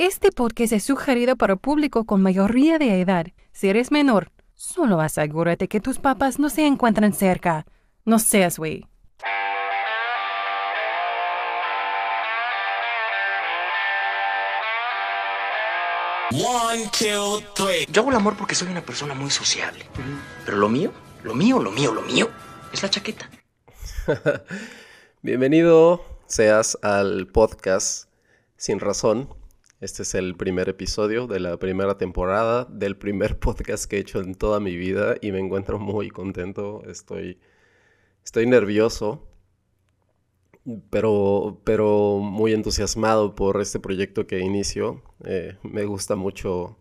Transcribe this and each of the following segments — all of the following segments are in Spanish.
Este podcast es sugerido para público con mayoría de edad. Si eres menor, solo asegúrate que tus papás no se encuentran cerca. No seas güey. Yo hago el amor porque soy una persona muy sociable. Pero lo mío, lo mío, lo mío, lo mío es la chaqueta. Bienvenido seas al podcast Sin Razón. Este es el primer episodio de la primera temporada del primer podcast que he hecho en toda mi vida y me encuentro muy contento. Estoy, estoy nervioso, pero, pero muy entusiasmado por este proyecto que inicio. Eh, me gusta mucho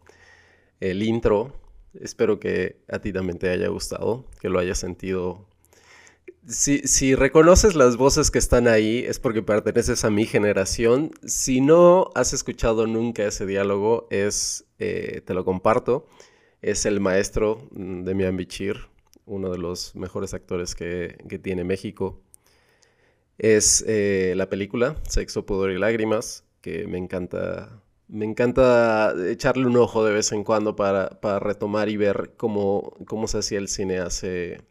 el intro. Espero que a ti también te haya gustado, que lo hayas sentido. Si, reconoces las voces que están ahí es porque perteneces a mi generación. Si no has escuchado nunca ese diálogo, es, eh, te lo comparto. Es el maestro de Mian Bichir, uno de los mejores actores que, que tiene México. Es eh, la película Sexo, Pudor y Lágrimas, que me encanta me encanta echarle un ojo de vez en cuando para, retomar y ver cómo, cómo se hacía el cine hace,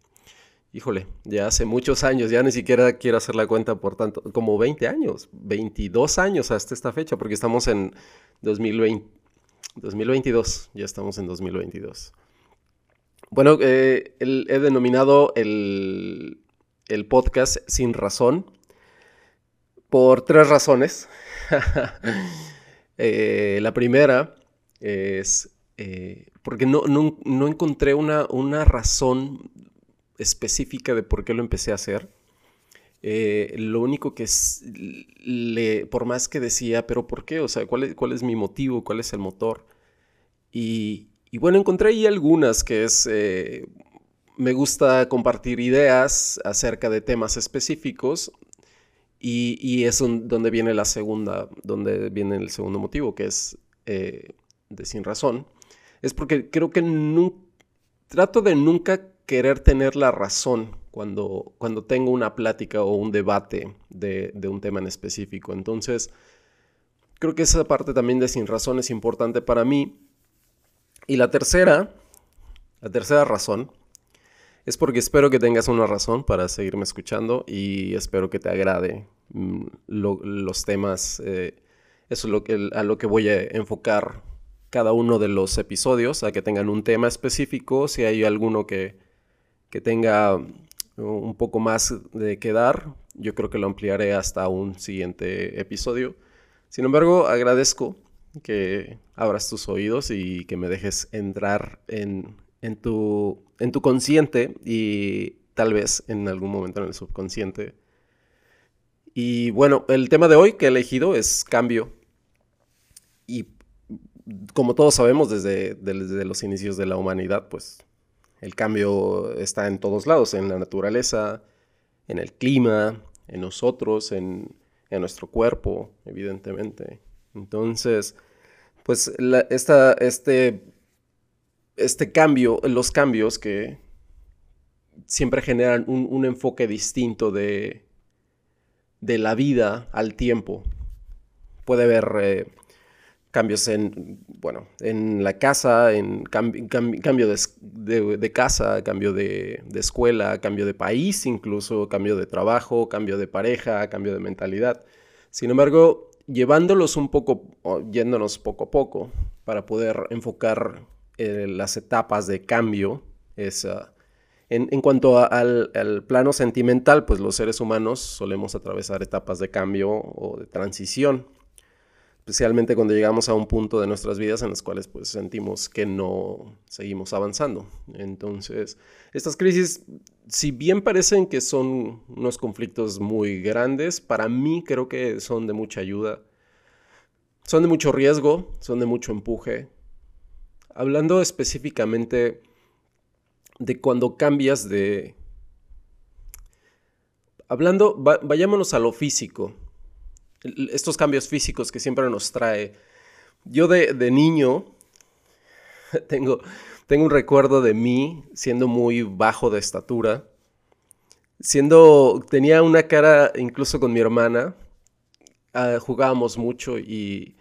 híjole, ya hace muchos años, ya ni siquiera quiero hacer la cuenta por tanto, como 20 años, 22 años hasta esta fecha, porque estamos en 2020, 2022, ya estamos en 2022. Bueno, eh, he denominado el, el podcast Sin Razón por tres razones. Eh, la primera es eh, porque no, encontré una, una, razón específica de por qué lo empecé a hacer. Eh, lo único que es, le, por más que decía, pero ¿por qué? O sea, ¿cuál es, cuál es mi motivo? ¿Cuál es el motor? Y, y bueno, encontré ahí algunas que es, me gusta compartir ideas acerca de temas específicos y, es donde viene la segunda, donde viene el segundo motivo, que es eh, de sin razón. Es porque creo que trato de nunca querer tener la razón cuando, cuando tengo una plática o un debate de, de un tema en específico. Entonces, creo que esa parte también de sin razón es importante para mí. Y la tercera, la tercera razón es porque espero que tengas una razón para seguirme escuchando y espero que te agrade mm, los temas. Eh, eso es lo que, a lo que voy a enfocar cada uno de los episodios, a que tengan un tema específico. Si hay alguno que, que tenga un poco más de que dar, yo creo que lo ampliaré hasta un siguiente episodio. Sin embargo, agradezco que abras tus oídos y que me dejes entrar en, en tu, en tu consciente y tal vez en algún momento en el subconsciente. Y bueno, el tema de hoy que he elegido es cambio. Y como todos sabemos desde, desde los inicios de la humanidad, pues el cambio está en todos lados, en la naturaleza, en el clima, en nosotros, en, nuestro cuerpo, evidentemente. Entonces, pues esta, este este cambio, los cambios que siempre generan un, enfoque distinto de, de, la vida al tiempo. Puede haber eh, cambios en, bueno, en la casa, en cambio de, casa, cambio de, escuela, cambio de país incluso, cambio de trabajo, cambio de pareja, cambio de mentalidad. Sin embargo, llevándolos un poco, yéndonos poco a poco, para poder enfocar eh, las etapas de cambio. Es, ah, en, cuanto al, plano sentimental, pues los seres humanos solemos atravesar etapas de cambio o de transición, especialmente cuando llegamos a un punto de nuestras vidas en las cuales pues sentimos que no seguimos avanzando. Entonces, estas crisis, si bien parecen que son unos conflictos muy grandes, para mí creo que son de mucha ayuda. Son de mucho riesgo, son de mucho empuje, hablando específicamente de cuando cambias de... Hablando, vayámonos a lo físico, estos cambios físicos que siempre nos trae. Yo de, niño tengo, tengo un recuerdo de mí siendo muy bajo de estatura, siendo, tenía una cara incluso con mi hermana, ah, jugábamos mucho y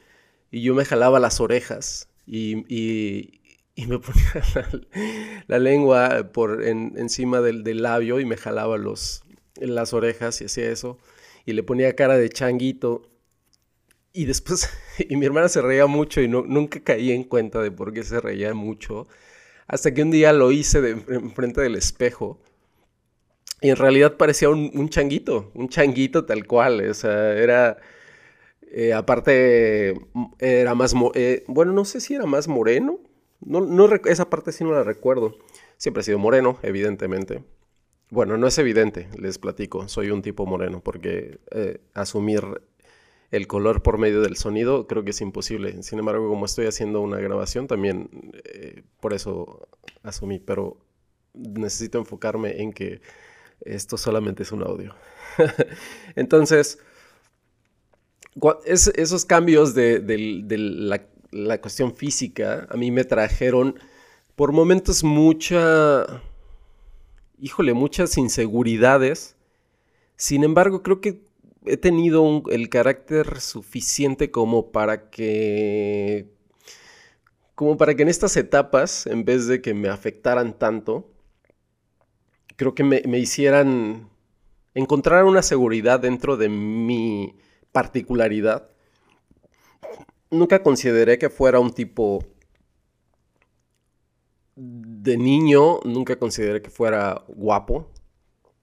y y yo me jalaba las orejas y, me ponía la, lengua por encima del, labio y me jalaba los, las orejas y hacía eso. Y le ponía cara de changuito. Y después, y mi hermana se reía mucho y nunca caí en cuenta de por qué se reía mucho. Hasta que un día lo hice de, enfrente del espejo. Y en realidad parecía un, changuito, un changuito tal cual. O sea, era... Eh, aparte, era más... Eh, bueno, no sé si era más moreno. No, no, esa parte sí no la recuerdo. Siempre ha sido moreno, evidentemente. Bueno, no es evidente, les platico. Soy un tipo moreno porque eh, asumir el color por medio del sonido creo que es imposible. Sin embargo, como estoy haciendo una grabación, también por eso asumí. Pero necesito enfocarme en que esto solamente es un audio. Entonces, esos cambios de, la, cuestión física a mí me trajeron por momentos mucha, híjole, muchas inseguridades. Sin embargo, creo que he tenido el carácter suficiente como para que, como para que en estas etapas, en vez de que me afectaran tanto, creo que me, hicieran encontrar una seguridad dentro de mi particularidad. Nunca consideré que fuera un tipo de niño, nunca consideré que fuera guapo.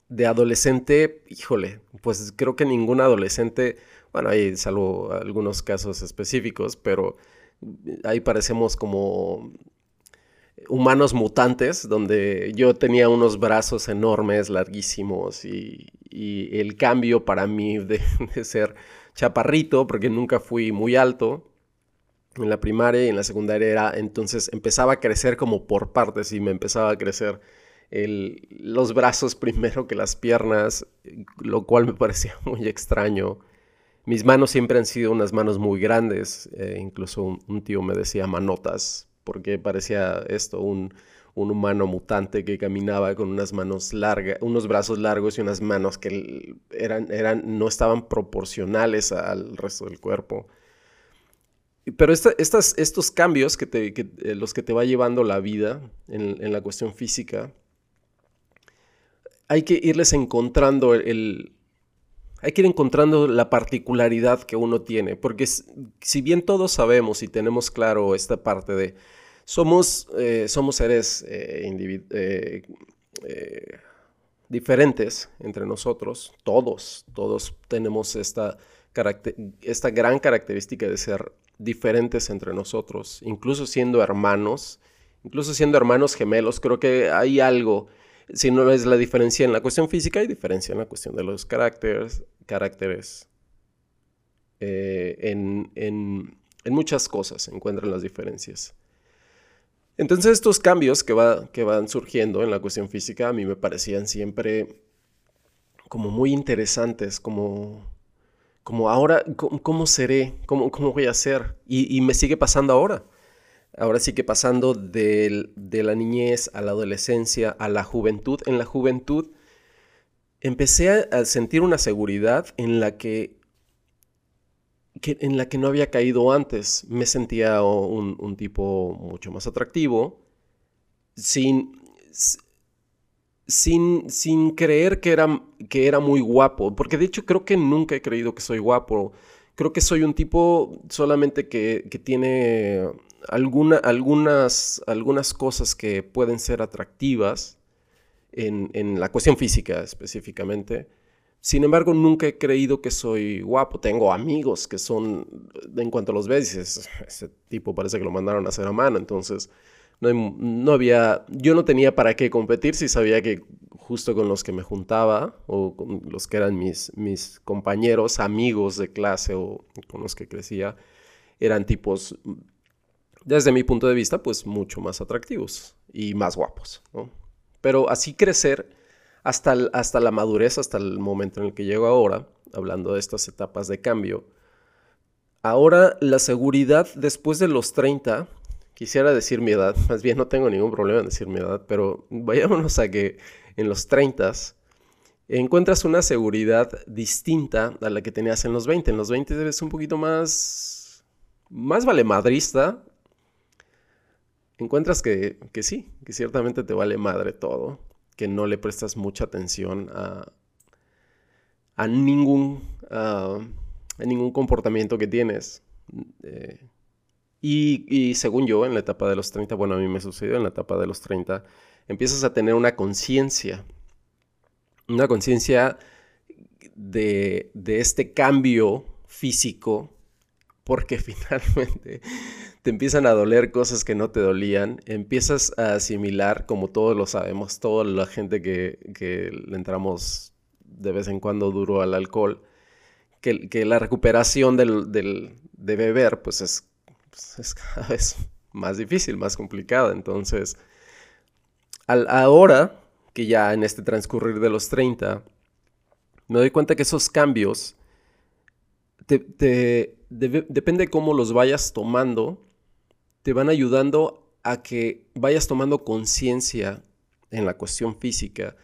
De adolescente, híjole, pues creo que ningún adolescente, bueno, hay salvo algunos casos específicos, pero ahí parecemos como humanos mutantes, donde yo tenía unos brazos enormes, larguísimos, y, el cambio para mí de, ser chaparrito, porque nunca fui muy alto, en la primaria y en la secundaria era, entonces empezaba a crecer como por partes y me empezaba a crecer los brazos primero que las piernas, lo cual me parecía muy extraño. Mis manos siempre han sido unas manos muy grandes, eh, incluso un, tío me decía manotas, porque parecía esto, un, humano mutante que caminaba con unas manos largas, unos brazos largos y unas manos que eran, eran, no estaban proporcionales al resto del cuerpo. Pero estas, estos cambios, que, te, eh, los que te va llevando la vida en, la cuestión física, hay que irles encontrando el, hay que ir encontrando la particularidad que uno tiene, porque si bien todos sabemos y tenemos claro esta parte de somos, eh, somos seres eh, diferentes entre nosotros, todos, todos tenemos esta, esta gran característica de ser diferentes entre nosotros, incluso siendo hermanos, incluso siendo hermanos gemelos, creo que hay algo, si no es la diferencia en la cuestión física, hay diferencia en la cuestión de los caracteres, caracteres en, en, en muchas cosas se encuentran las diferencias. Entonces estos cambios que, va, que van surgiendo en la cuestión física a mí me parecían siempre como muy interesantes, como, como ahora, ¿cómo, seré? ¿Cómo, ¿Cómo, voy a ser? Y, me sigue pasando ahora. Ahora sigue pasando de, de la niñez a la adolescencia, a la juventud. En la juventud empecé a sentir una seguridad en la que en la que no había caído antes. Me sentía un, tipo mucho más atractivo, sin, sin, sin creer que era, que era muy guapo, porque de hecho creo que nunca he creído que soy guapo. Creo que soy un tipo solamente que, tiene alguna, algunas, algunas cosas que pueden ser atractivas en, en la cuestión física específicamente sin embargo, nunca he creído que soy guapo. Tengo amigos que son, en cuanto los ves, ese tipo parece que lo mandaron a hacer a mano. Entonces, no, había, yo no tenía para qué competir si sabía que justo con los que me juntaba o con los que eran mis, mis compañeros, amigos de clase o con los que crecía, eran tipos, desde mi punto de vista, pues mucho más atractivos y más guapos. Pero así crecer hasta, hasta la madurez, hasta el momento en el que llego ahora, hablando de estas etapas de cambio. Ahora la seguridad después de los 30, quisiera decir mi edad, más bien no tengo ningún problema en decir mi edad, pero vayámonos a que en los 30 encuentras una seguridad distinta a la que tenías en los 20. En los 20 eres un poquito más más vale madrista, encuentras que, que sí, que ciertamente te vale madre todo, que no le prestas mucha atención a, a ningún, a ningún comportamiento que tienes. Eh, y, según yo, en la etapa de los 30, bueno, a mí me sucedió en la etapa de los 30, empiezas a tener una conciencia, una conciencia de, de este cambio físico, porque finalmente te empiezan a doler cosas que no te dolían, empiezas a asimilar, como todos lo sabemos, toda la gente que, que le entramos de vez en cuando duro al alcohol, que, que la recuperación del, del, de beber pues es, pues es, cada vez más difícil, más complicada. Entonces, al, ahora que ya en este transcurrir de los 30, me doy cuenta que esos cambios, te, te, de, depende de cómo los vayas tomando, te van ayudando a que vayas tomando conciencia en la cuestión física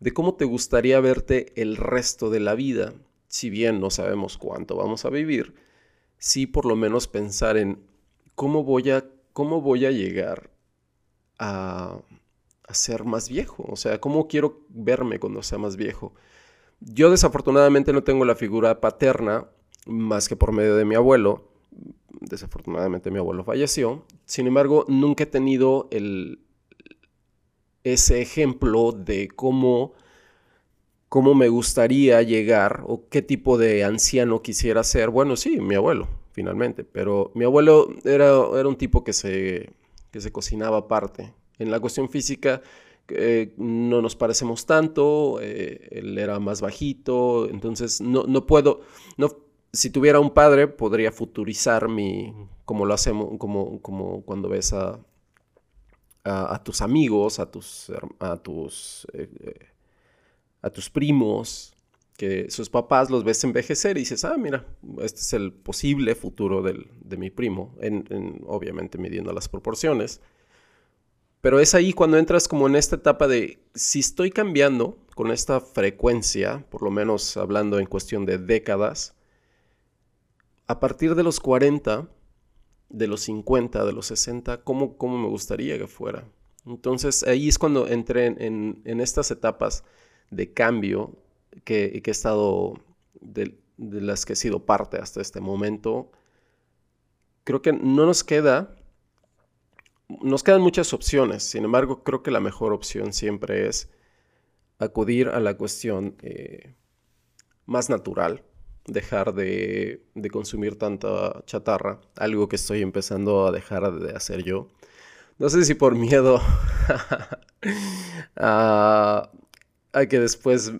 de cómo te gustaría verte el resto de la vida. Si bien no sabemos cuánto vamos a vivir, sí por lo menos pensar en cómo voy a, cómo voy a llegar a, a ser más viejo. O sea, cómo quiero verme cuando sea más viejo. Yo desafortunadamente no tengo la figura paterna más que por medio de mi abuelo, desafortunadamente mi abuelo falleció. Sin embargo, nunca he tenido el, ese ejemplo de cómo, cómo me gustaría llegar o qué tipo de anciano quisiera ser. Bueno, sí, mi abuelo, finalmente, pero mi abuelo era, era un tipo que se, que se cocinaba aparte. En la cuestión física eh, no nos parecemos tanto, eh, él era más bajito, entonces no, no puedo, no, si tuviera un padre, podría futurizar mi, como lo hacemos, como, como cuando ves a, a, tus amigos, a tus, a tus, eh, a tus primos, que sus papás los ves envejecer y dices, ah, mira, este es el posible futuro del, de mi primo, en, obviamente midiendo las proporciones. Pero es ahí cuando entras como en esta etapa de, si estoy cambiando con esta frecuencia, por lo menos hablando en cuestión de décadas, a partir de los 40, de los 50, de los 60, ¿cómo, cómo me gustaría que fuera? Entonces ahí es cuando entré en, estas etapas de cambio que, he estado, de, de, las que he sido parte hasta este momento. Creo que no nos queda, nos quedan muchas opciones, sin embargo creo que la mejor opción siempre es acudir a la cuestión eh, más natural, dejar de, consumir tanta chatarra, algo que estoy empezando a dejar de hacer yo. No sé si por miedo a, que después,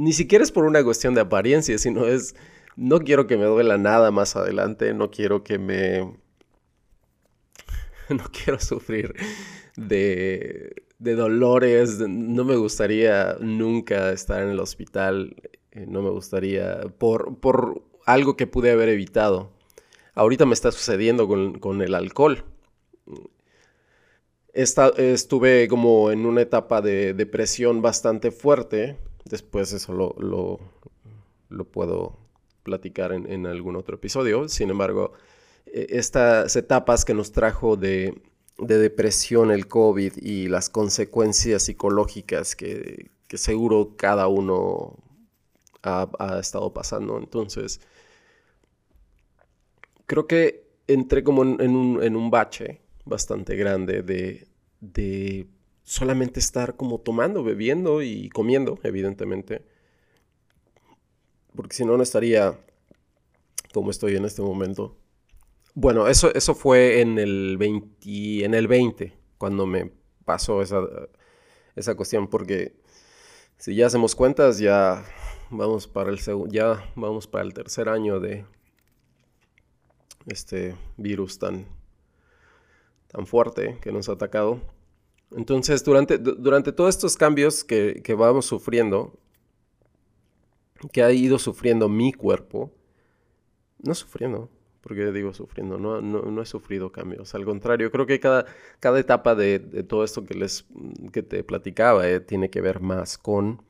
ni siquiera es por una cuestión de apariencia, sino es, no quiero que me duela nada más adelante, no quiero que me, no quiero sufrir de, de dolores, no me gustaría nunca estar en el hospital eh, no me gustaría, por, por algo que pude haber evitado. Ahorita me está sucediendo con, el alcohol. estuve como en una etapa de depresión bastante fuerte. Después eso lo, lo, puedo platicar en, algún otro episodio. Sin embargo, e, estas etapas que nos trajo de, de depresión el COVID y las consecuencias psicológicas que, que seguro cada uno ha, estado pasando. Entonces, creo que entré como en, un, bache bastante grande de, de solamente estar como tomando, bebiendo y comiendo, evidentemente. Porque si no, no estaría como estoy en este momento. Bueno, eso, eso fue en el 20, en el 20, cuando me pasó esa, esa cuestión, porque si ya hacemos cuentas, ya vamos para el ya vamos para el tercer año de este virus tan, tan fuerte que nos ha atacado. Entonces, durante, durante todos estos cambios que, que, vamos sufriendo, que ha ido sufriendo mi cuerpo, no sufriendo, porque digo sufriendo, no, no, he sufrido cambios. Al contrario, creo que cada, cada etapa de, todo esto que, les, que te platicaba eh, tiene que ver más con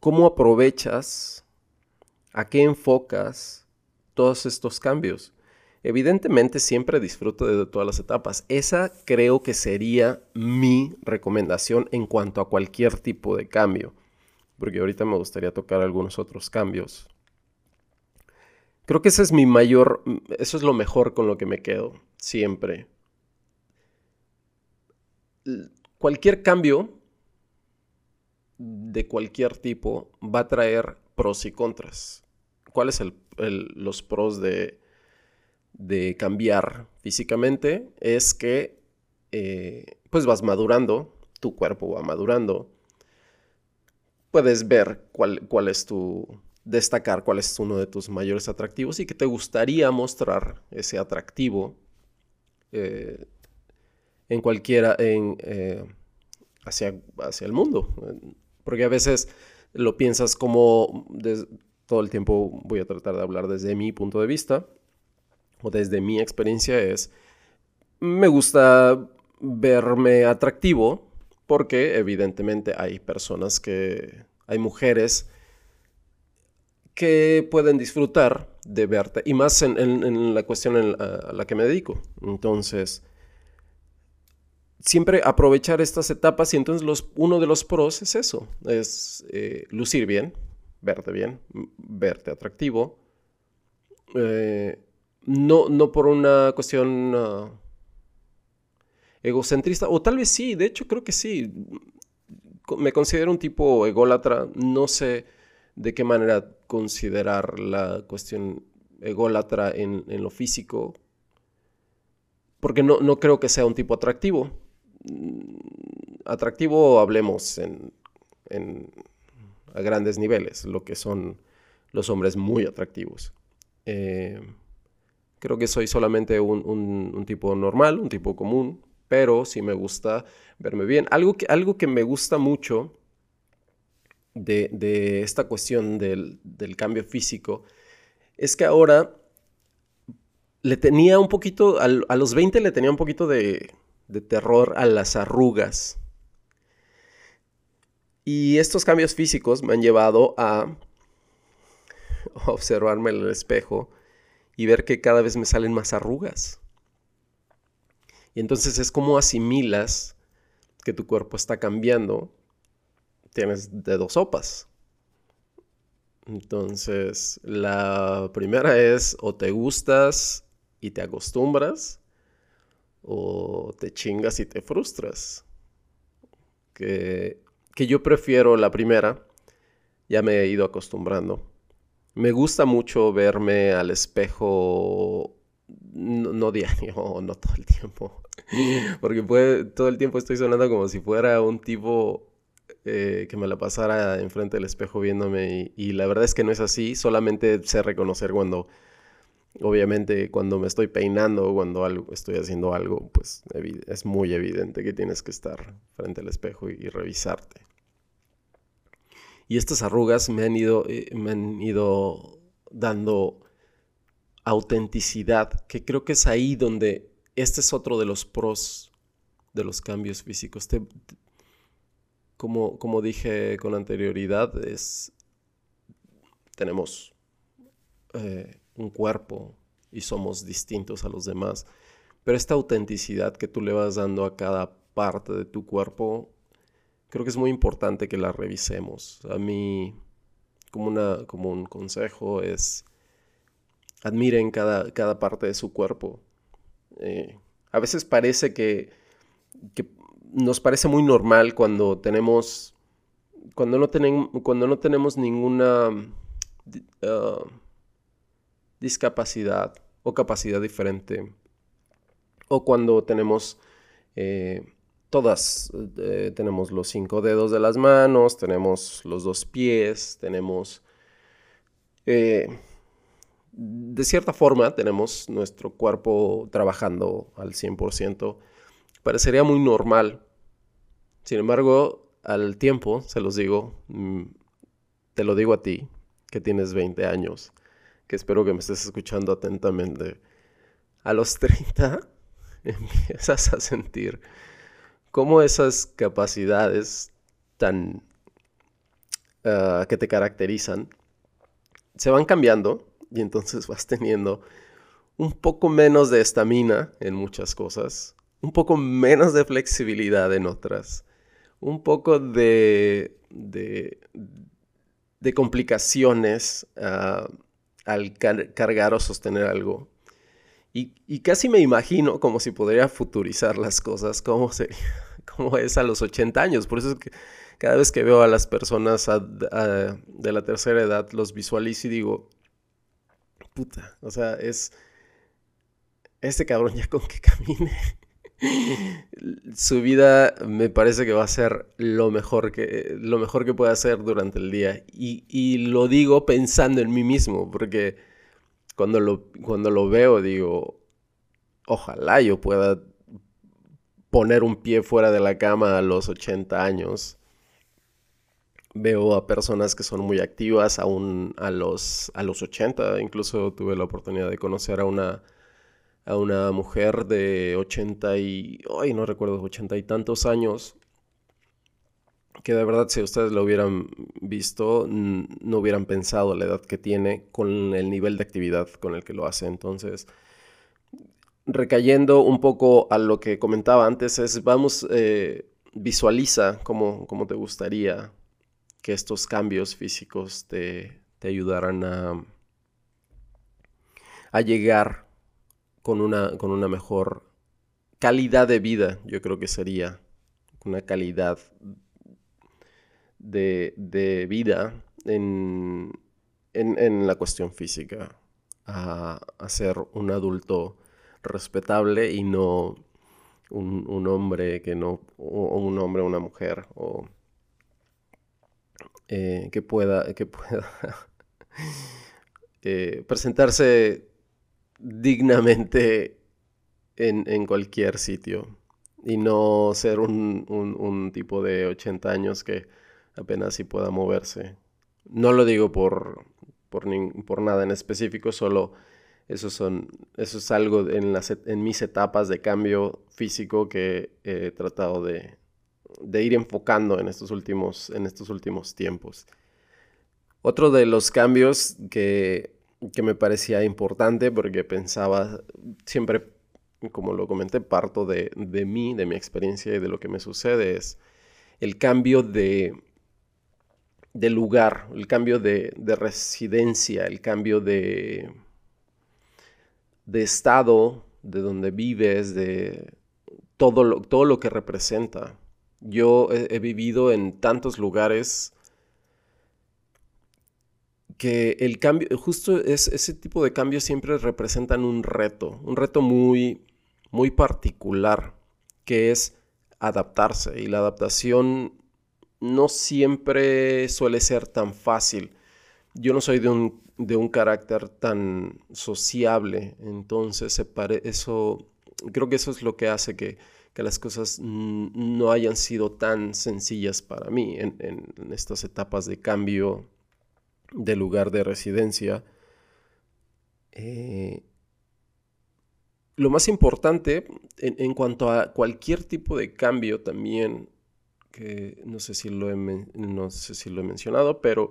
cómo aprovechas, a qué enfocas todos estos cambios. Evidentemente siempre disfruto de todas las etapas. Esa creo que sería mi recomendación en cuanto a cualquier tipo de cambio. Porque ahorita me gustaría tocar algunos otros cambios. Creo que ese es mi mayor, eso es lo mejor con lo que me quedo, siempre. Cualquier cambio de cualquier tipo va a traer pros y contras. ¿Cuáles son los pros de, de cambiar físicamente es que eh, pues vas madurando, tu cuerpo va madurando, puedes ver cuál, cuál es tu, destacar cuál es uno de tus mayores atractivos y que te gustaría mostrar ese atractivo eh, en cualquiera, en, eh, hacia, hacia el mundo. Porque a veces lo piensas como, todo el tiempo voy a tratar de hablar desde mi punto de vista, o desde mi experiencia es, me gusta verme atractivo porque evidentemente hay personas que, hay mujeres que pueden disfrutar de verte, y más en, la cuestión a la que me dedico. Entonces, siempre aprovechar estas etapas y entonces uno de los pros es eso, es eh, lucir bien, verte bien, verte atractivo, eh, no, no por una cuestión ah, egocentrista, o tal vez sí, de hecho creo que sí. Me considero un tipo ególatra, no sé de qué manera considerar la cuestión ególatra en, lo físico, porque no, no, creo que sea un tipo atractivo. Mm, atractivo hablemos en, a grandes niveles, lo que son los hombres muy atractivos. Eh, Creo que soy solamente un, tipo normal, un tipo común, pero sí me gusta verme bien. Algo que, algo que me gusta mucho de, esta cuestión del, cambio físico es que ahora le tenía un poquito, a, los 20 le tenía un poquito de, de terror a las arrugas. Y estos cambios físicos me han llevado a observarme en el espejo y ver que cada vez me salen más arrugas. Y entonces es como asimilas que tu cuerpo está cambiando. Tienes de dos sopas. Entonces, la primera es o te gustas y te acostumbras o te chingas y te frustras. Que, que yo prefiero la primera. Ya me he ido acostumbrando. Me gusta mucho verme al espejo, no, diario, no todo el tiempo, porque todo el tiempo estoy sonando como si fuera un tipo eh, que me la pasara enfrente del espejo viéndome y, la verdad es que no es así, solamente sé reconocer cuando, obviamente cuando me estoy peinando o cuando algo, estoy haciendo algo, pues es muy evidente que tienes que estar frente al espejo y revisarte. Y estas arrugas me han ido, eh, me han ido dando autenticidad, que creo que es ahí donde este es otro de los pros de los cambios físicos. como, como dije con anterioridad, es, tenemos eh, un cuerpo y somos distintos a los demás, pero esta autenticidad que tú le vas dando a cada parte de tu cuerpo creo que es muy importante que la revisemos. A mí, como, una, como un consejo, es admiren cada, cada parte de su cuerpo. Eh, a veces parece que, nos parece muy normal cuando tenemos, cuando no, cuando no tenemos ninguna ah, discapacidad o capacidad diferente, o cuando tenemos eh, todas eh, tenemos los cinco dedos de las manos, tenemos los dos pies, tenemos... Eh, de cierta forma tenemos nuestro cuerpo trabajando al 100%. Parecería muy normal. Sin embargo, al tiempo, se los digo, mm, te lo digo a ti, que tienes 20 años, que espero que me estés escuchando atentamente. A los 30 empiezas a sentir cómo esas capacidades tan ah, que te caracterizan se van cambiando y entonces vas teniendo un poco menos de estamina en muchas cosas, un poco menos de flexibilidad en otras, un poco de, de, complicaciones ah, al cargar o sostener algo. Y, casi me imagino como si podría futurizar las cosas, cómo, sería, cómo es a los 80 años. Por eso es que cada vez que veo a las personas de la tercera edad, los visualizo y digo, puta, o sea, es este cabrón ya con que camine. Su vida me parece que va a ser lo mejor que, lo mejor que puede hacer durante el día. Y, lo digo pensando en mí mismo, porque cuando lo, cuando lo veo digo, ojalá yo pueda poner un pie fuera de la cama a los 80 años veo a personas que son muy activas aún a los, a los 80. Incluso tuve la oportunidad de conocer a una, a una mujer de 80 y... Ay, no recuerdo, 80 y tantos años. Que de verdad si ustedes lo hubieran visto, no hubieran pensado la edad que tiene con el nivel de actividad con el que lo hace. Entonces, recayendo un poco a lo que comentaba antes, es vamos, eh, visualiza cómo, cómo te gustaría que estos cambios físicos te, te ayudaran a, a llegar con una, con una mejor calidad de vida, yo creo que sería una calidad de, vida en, la cuestión física, a, ser un adulto respetable y no un, hombre que no, o un hombre o una mujer, o eh, que pueda, que pueda eh, presentarse dignamente en, cualquier sitio y no ser un, tipo de 80 años que apenas si pueda moverse. No lo digo por, por, por nada en específico, solo eso, son, eso es algo en, las, en mis etapas de cambio físico que he tratado de, de ir enfocando en estos últimos, en estos últimos tiempos. Otro de los cambios que, me parecía importante porque pensaba siempre, como lo comenté, parto de, mí, de mi experiencia y de lo que me sucede es el cambio de, de lugar, el cambio de, residencia, el cambio de, estado, de donde vives, de todo lo, todo lo que representa. Yo he, vivido en tantos lugares que el cambio, justo es, ese tipo de cambios siempre representan un reto, un reto muy, muy particular, que es adaptarse. Y la adaptación no siempre suele ser tan fácil. Yo no soy de un, de un carácter tan sociable, entonces eso, creo que eso es lo que hace que que las cosas no hayan sido tan sencillas para mí en, estas etapas de cambio de lugar de residencia. Eh, lo más importante en, cuanto a cualquier tipo de cambio también, que no sé si lo he, no sé si lo he mencionado, pero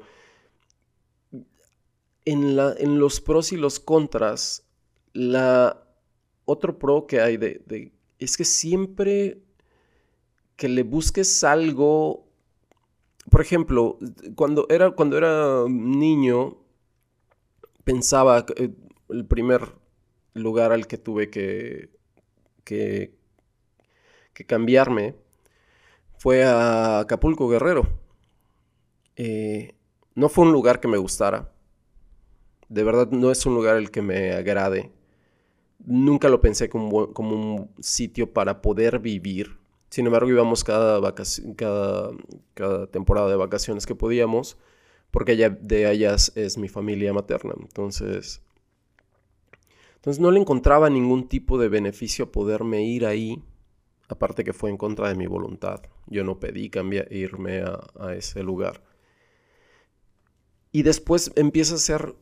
en, la, en, los pros y los contras, la, otro pro que hay de, es que siempre que le busques algo, por ejemplo, cuando era, cuando era niño, pensaba, que eh, el primer lugar al que tuve que, que, cambiarme fue a Acapulco Guerrero. Eh, no fue un lugar que me gustara. De verdad no es un lugar el que me agrade nunca lo pensé como, un sitio para poder vivir. Sin embargo, íbamos cada, cada, temporada de vacaciones que podíamos, porque allá, de ellas es mi familia materna. Entonces, entonces no le encontraba ningún tipo de beneficio poderme ir ahí, aparte que fue en contra de mi voluntad. Yo no pedí cambiar, irme a, ese lugar. Y después empieza a ser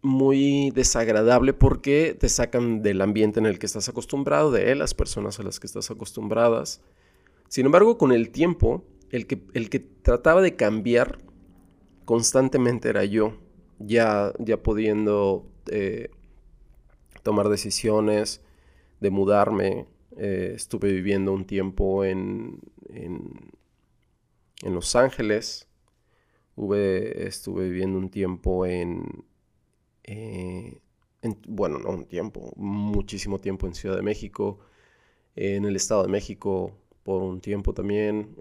muy desagradable porque te sacan del ambiente en el que estás acostumbrado, de las personas a las que estás acostumbradas. Sin embargo, con el tiempo, el que, el que trataba de cambiar constantemente era yo, ya, ya pudiendo eh, tomar decisiones, de mudarme. Eh, estuve viviendo un tiempo en, en, Los Ángeles. estuve viviendo un tiempo en, en, bueno, no un tiempo, muchísimo tiempo en Ciudad de México, en el Estado de México, por un tiempo también.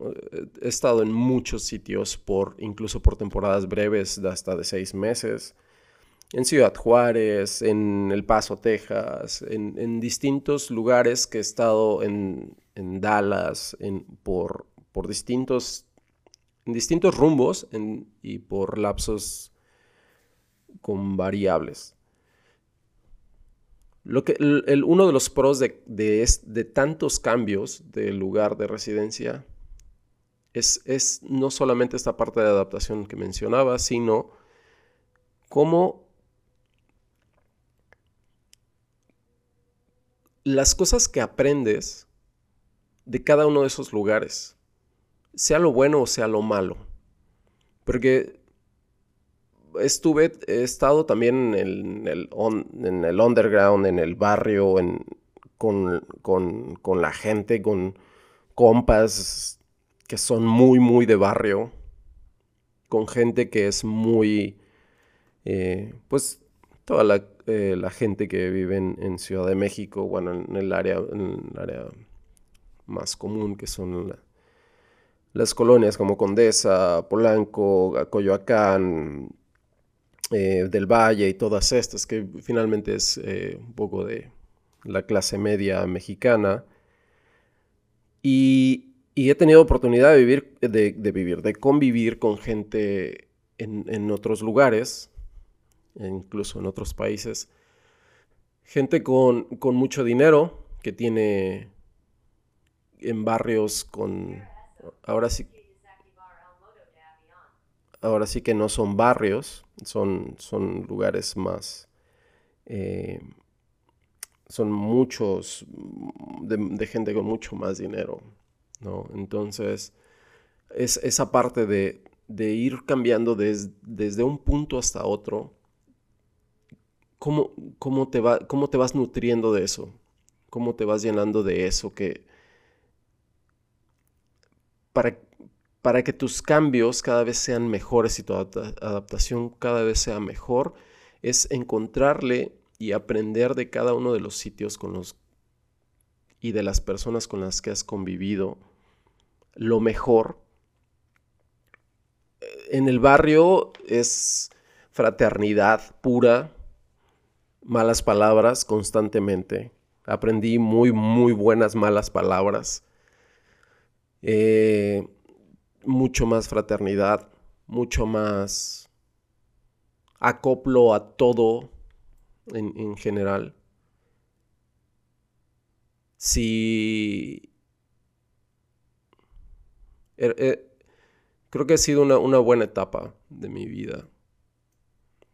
He estado en muchos sitios, por, incluso por temporadas breves de hasta de seis meses. En Ciudad Juárez, en El Paso, Texas, en, distintos lugares que he estado en, Dallas, en, por, por distintos, en distintos rumbos y por lapsos con variables. Lo que, el, uno de los pros de, de, tantos cambios de lugar de residencia es, es, no solamente esta parte de adaptación que mencionaba, sino cómo las cosas que aprendes de cada uno de esos lugares, sea lo bueno o sea lo malo. Porque estuve, he estado también en el, en el underground, en el barrio, con, la gente, con compas que son muy, muy de barrio, con gente que es muy, eh, pues toda la, eh, gente que vive en, Ciudad de México, bueno, en el área, el área más común que son las colonias como Condesa, Polanco, Coyoacán, eh, del Valle y todas estas, que finalmente es eh, un poco de la clase media mexicana. Y, he tenido oportunidad de vivir, de, vivir, de convivir con gente en, otros lugares, incluso en otros países. Gente con, con mucho dinero, que tiene en barrios con... Ahora sí, ahora sí que no son barrios, son, son lugares más... Eh, son muchos de, gente con mucho más dinero, ¿no? Entonces, es esa parte de, ir cambiando desde un punto hasta otro, ¿cómo, cómo, te va, ¿cómo te vas nutriendo de eso? ¿Cómo te vas llenando de eso que... Para, para que tus cambios cada vez sean mejores y tu adaptación cada vez sea mejor, es encontrarle y aprender de cada uno de los sitios con los y de las personas con las que has convivido lo mejor. En el barrio es fraternidad pura, malas palabras constantemente. Aprendí muy, muy buenas malas palabras. Eh, mucho más fraternidad, mucho más acoplo a todo en, general. Si... Er, eh, creo que ha sido una, buena etapa de mi vida.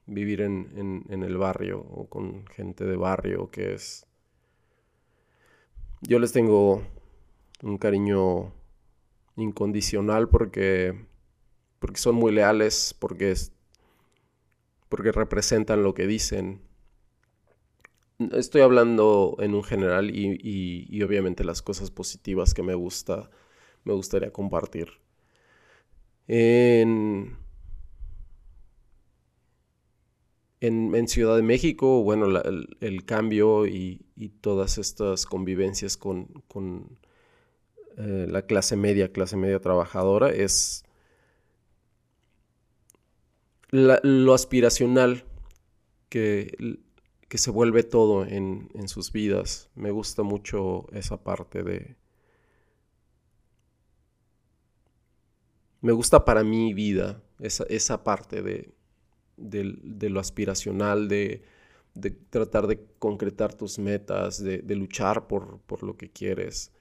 Vivir en, en el barrio o con gente de barrio que es... Yo les tengo un cariño incondicional porque, porque son muy leales, porque, porque representan lo que dicen. Estoy hablando en un general y, obviamente las cosas positivas que me gusta, me gustaría compartir. En, en, Ciudad de México, bueno, el, cambio y, todas estas convivencias con, eh, la clase media, clase media trabajadora, es lo aspiracional que, que, se vuelve todo en, sus vidas. Me gusta mucho esa parte de... Me gusta para mi vida esa, esa parte de, de, lo aspiracional, de, de, tratar de concretar tus metas, de, luchar por, por, lo que quieres.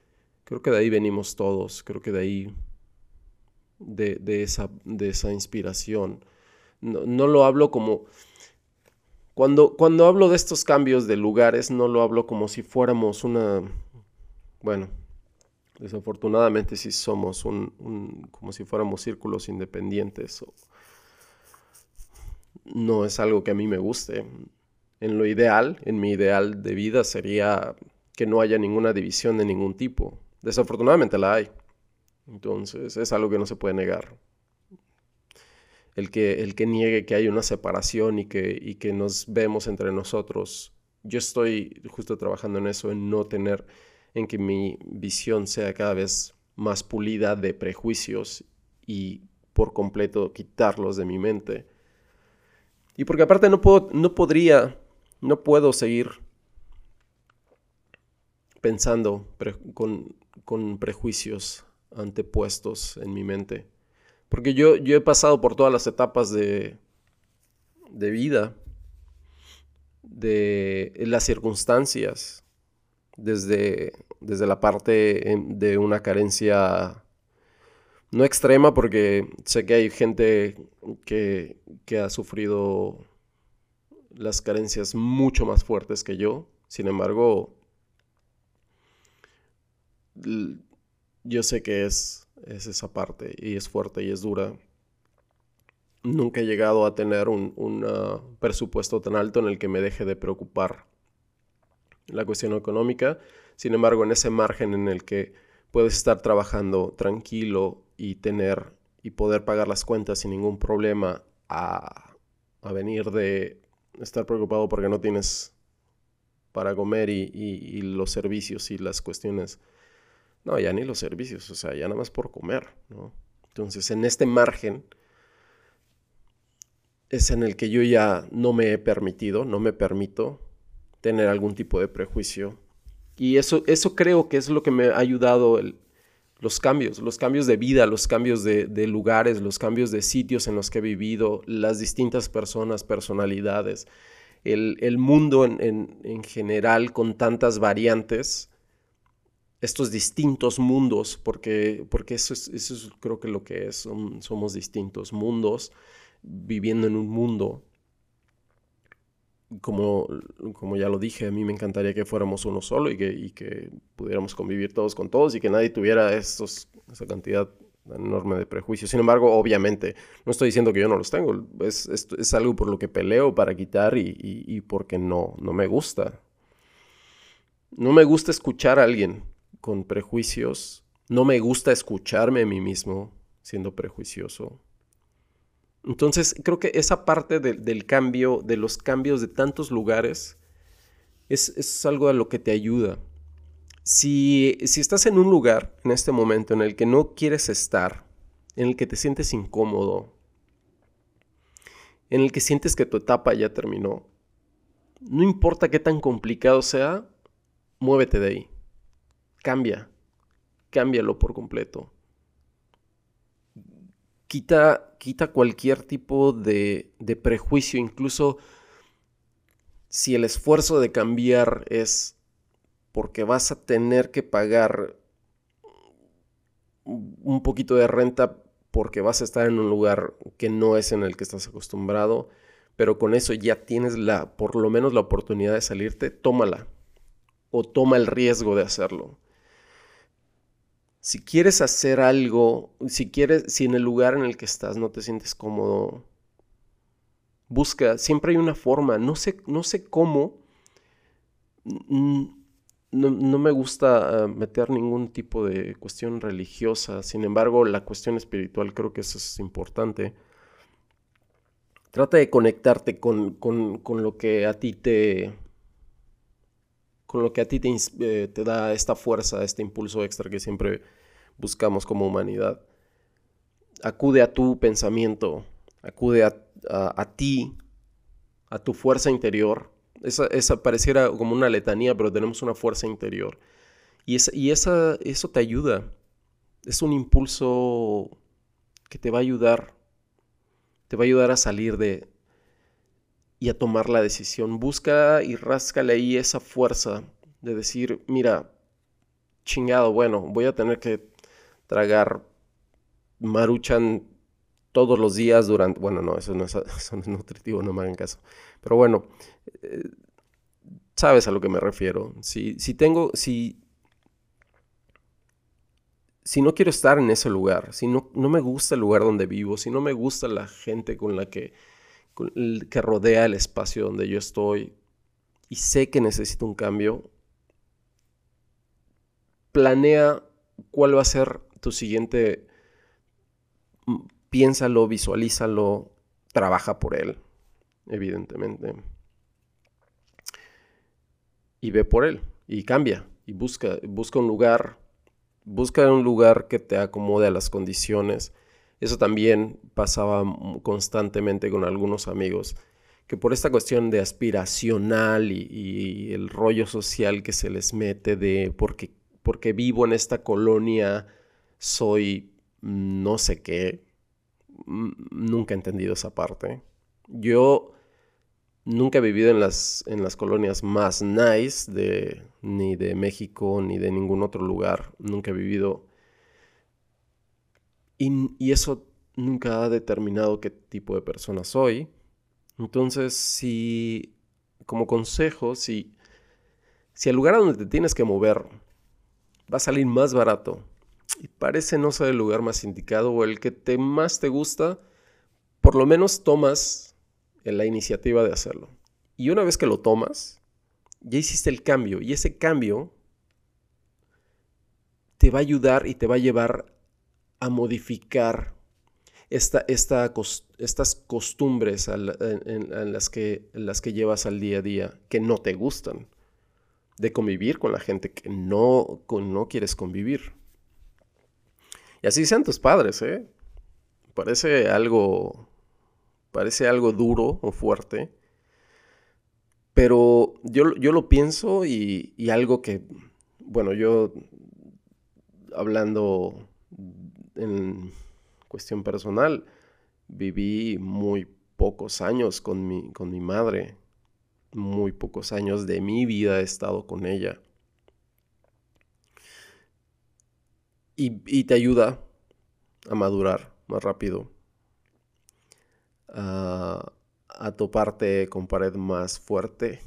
Creo que de ahí venimos todos, creo que de ahí, de, esa, de esa inspiración. No, lo hablo como... Cuando, cuando hablo de estos cambios de lugares, no lo hablo como si fuéramos una... Bueno, desafortunadamente sí somos un, como si fuéramos círculos independientes. No es algo que a mí me guste. En lo ideal, en mi ideal de vida sería que no haya ninguna división de ningún tipo. Desafortunadamente la hay. Entonces es algo que no se puede negar. El que, el que niegue que hay una separación y que, y que nos vemos entre nosotros. Yo estoy justo trabajando en eso, en no tener, en que mi visión sea cada vez más pulida de prejuicios y por completo quitarlos de mi mente. Y porque aparte no, puedo, no podría, no puedo seguir pensando con, con prejuicios antepuestos en mi mente. Porque yo, yo he pasado por todas las etapas de, de vida, de las circunstancias, desde, desde la parte de una carencia no extrema, porque sé que hay gente que, que ha sufrido las carencias mucho más fuertes que yo. Sin embargo, yo sé que es, es esa parte y es fuerte y es dura. Nunca he llegado a tener un, ah, presupuesto tan alto en el que me deje de preocupar la cuestión económica. Sin embargo, en ese margen en el que puedes estar trabajando tranquilo y tener y poder pagar las cuentas sin ningún problema a, a venir de estar preocupado porque no tienes para comer y, y los servicios y las cuestiones no, ya ni los servicios, o sea, ya nada más por comer, ¿no? Entonces, en este margen es en el que yo ya no me he permitido, no me permito tener algún tipo de prejuicio. Y eso, eso creo que es lo que me ha ayudado los cambios, los cambios de vida, los cambios de, lugares, los cambios de sitios en los que he vivido, las distintas personas, personalidades, el, mundo en, en general con tantas variantes estos distintos mundos, porque, porque eso, es, eso creo que lo que es, somos distintos mundos viviendo en un mundo. Como, como ya lo dije, a mí me encantaría que fuéramos uno solo y que, que pudiéramos convivir todos con todos y que nadie tuviera estos, esa cantidad enorme de prejuicios. Sin embargo, obviamente, no estoy diciendo que yo no los tengo, es, es, algo por lo que peleo para quitar y, y porque no, no me gusta. No me gusta escuchar a alguien con prejuicios. No me gusta escucharme a mí mismo siendo prejuicioso. Entonces, creo que esa parte del cambio, de los cambios de tantos lugares, es, algo a lo que te ayuda. Si, si estás en un lugar en este momento en el que no quieres estar, en el que te sientes incómodo, en el que sientes que tu etapa ya terminó, no importa qué tan complicado sea, muévete de ahí cambia, cámbialo por completo. Quita, quita cualquier tipo de, de prejuicio, incluso si el esfuerzo de cambiar es porque vas a tener que pagar un poquito de renta porque vas a estar en un lugar que no es en el que estás acostumbrado, pero con eso ya tienes la, por lo menos la oportunidad de salirte, tómala o toma el riesgo de hacerlo si quieres hacer algo, si quieres, si en el lugar en el que estás no te sientes cómodo, busca, siempre hay una forma, no sé, no sé cómo, no, me gusta ah, meter ningún tipo de cuestión religiosa, sin embargo la cuestión espiritual creo que eso es importante. Trata de conectarte con, lo que a ti te, con lo que a ti te, eh, te, da esta fuerza, este impulso extra que siempre buscamos como humanidad. Acude a tu pensamiento, acude a, ti, a tu fuerza interior. Esa, pareciera como una letanía, pero tenemos una fuerza interior. Y, esa, y esa, eso te ayuda. Es un impulso que te va a ayudar. Te va a ayudar a salir de, y a tomar la decisión. Busca y ráscale ahí esa fuerza de decir, mira, chingado, bueno, voy a tener que tragar maruchan todos los días durante... Bueno, no, eso no es, nutritivo, no me hagan caso. Pero bueno, eh, sabes a lo que me refiero. Si, si tengo, si, si no quiero estar en ese lugar, si no, no me gusta el lugar donde vivo, si no me gusta la gente con la que, que rodea el espacio donde yo estoy, y sé que necesito un cambio, planea cuál va a ser tu siguiente, mm, piénsalo, visualízalo, trabaja por él, evidentemente. Y ve por él, y cambia, y busca, busca un lugar, busca un lugar que te acomode a las condiciones. Eso también pasaba constantemente con algunos amigos que por esta cuestión de aspiracional y, el rollo social que se les mete de porque, porque vivo en esta colonia soy no sé qué, nunca he entendido esa parte. Yo nunca he vivido en las, en las colonias más nice de ni de México ni de ningún otro lugar. Nunca he vivido. Y, y eso nunca ha determinado qué tipo de persona soy. Entonces, si, como consejo, si, si el lugar a donde te tienes que mover va a salir más barato y parece no ser el lugar más indicado o el que te, más te gusta, por lo menos tomas la iniciativa de hacerlo. Y una vez que lo tomas, ya hiciste el cambio y ese cambio te va a ayudar y te va a llevar a modificar esta, estas costumbres en, las que, las que llevas al día a día que no te gustan, de convivir con la gente que no, no quieres convivir. Así sean tus padres, ¿eh? Parece algo, parece algo duro o fuerte, pero yo, yo lo pienso y, y algo que, bueno, yo hablando en cuestión personal, viví muy pocos años con mi, con mi madre. Muy pocos años de mi vida he estado con ella. Y, te ayuda a madurar más rápido. A, a toparte con pared más fuerte.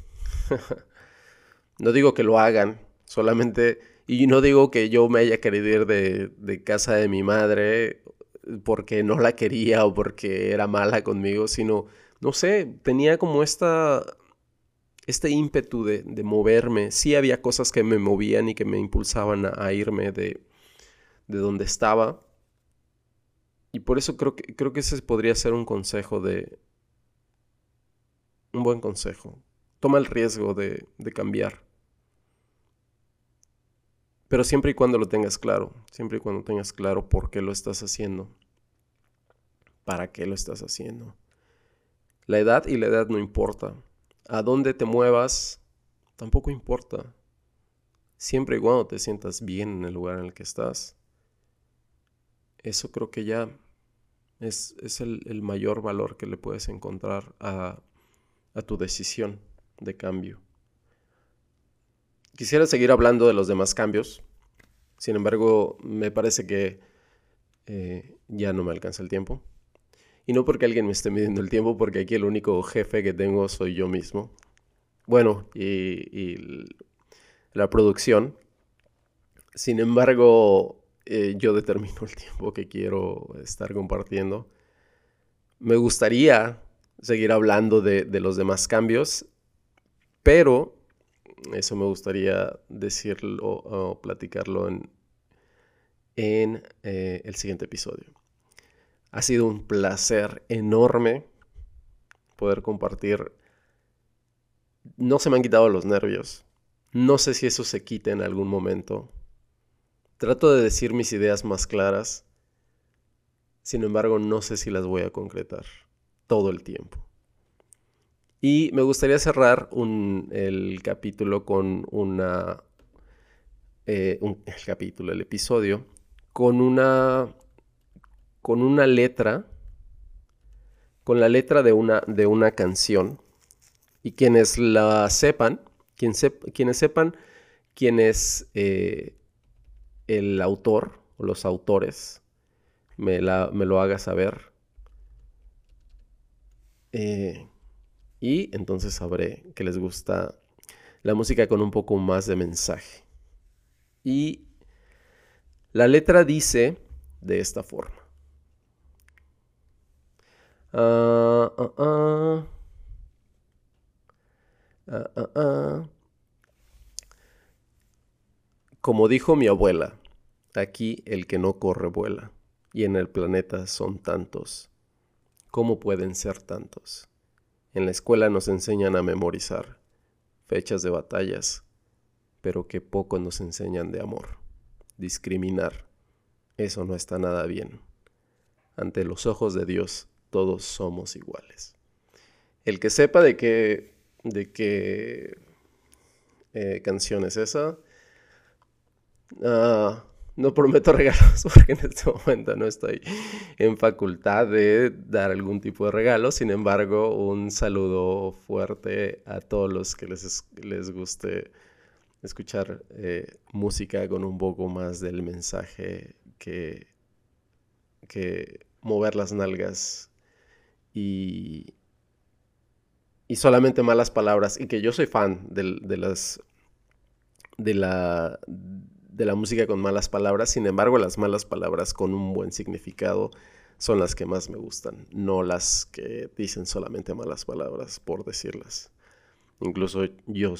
no digo que lo hagan, solamente... Y no digo que yo me haya querido ir de, de casa de mi madre porque no la quería o porque era mala conmigo, sino, no sé, tenía como esta, este ímpetu de, moverme. Sí había cosas que me movían y que me impulsaban a, irme de, de, donde estaba. Y por eso creo que, creo que ese podría ser un consejo de... Un buen consejo. Toma el riesgo de, de cambiar. Pero siempre y cuando lo tengas claro, siempre y cuando tengas claro por qué lo estás haciendo, para qué lo estás haciendo. La edad y la edad no importa. A dónde te muevas tampoco importa. Siempre y cuando te sientas bien en el lugar en el que estás. Eso creo que ya es, el, mayor valor que le puedes encontrar a, a tu decisión de cambio. Quisiera seguir hablando de los demás cambios. Sin embargo, me parece que eh, ya no me alcanza el tiempo. Y no porque alguien me esté midiendo el tiempo, porque aquí el único jefe que tengo soy yo mismo. Bueno, y, la producción. Sin embargo, eh, yo determino el tiempo que quiero estar compartiendo. Me gustaría seguir hablando de, los demás cambios, pero eso me gustaría decirlo o platicarlo en, eh, el siguiente episodio. Ha sido un placer enorme poder compartir. No se me han quitado los nervios. No sé si eso se quite en algún momento. Trato de decir mis ideas más claras. Sin embargo, no sé si las voy a concretar todo el tiempo. Y me gustaría cerrar el capítulo con una... Eh, el capítulo, el episodio, con una... con una letra, con la letra de una, de una canción. Y quienes la sepan, quienes sepan quién es eh, el autor o los autores, me, la, me lo haga saber. Eh, y entonces sabré que les gusta la música con un poco más de mensaje. Y la letra dice de esta forma. Ah, ah, ah. Como dijo mi abuela, aquí el que no corre vuela, y en el planeta son tantos. ¿Cómo pueden ser tantos? En la escuela nos enseñan a memorizar fechas de batallas, pero que poco nos enseñan de amor. Discriminar, eso no está nada bien. Ante los ojos de Dios, todos somos iguales. El que sepa de qué, de qué eh, canción es esa, ah, no prometo regalos porque en este momento no estoy en facultad de dar algún tipo de regalo. Sin embargo, un saludo fuerte a todos los que les, les guste escuchar eh, música con un poco más del mensaje que, que mover las nalgas y, y solamente malas palabras. Y que yo soy fan de, de las de la de la música con malas palabras, sin embargo las malas palabras con un buen significado son las que más me gustan, no las que dicen solamente malas palabras por decirlas. Incluso yo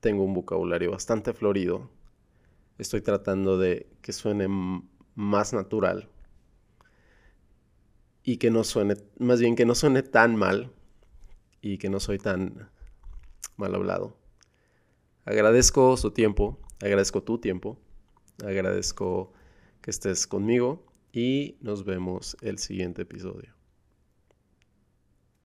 tengo un vocabulario bastante florido, estoy tratando de que suene más natural y que no suene, más bien que no suene tan mal y que no soy tan mal hablado. Agradezco su tiempo, agradezco tu tiempo, agradezco que estés conmigo y nos vemos el siguiente episodio.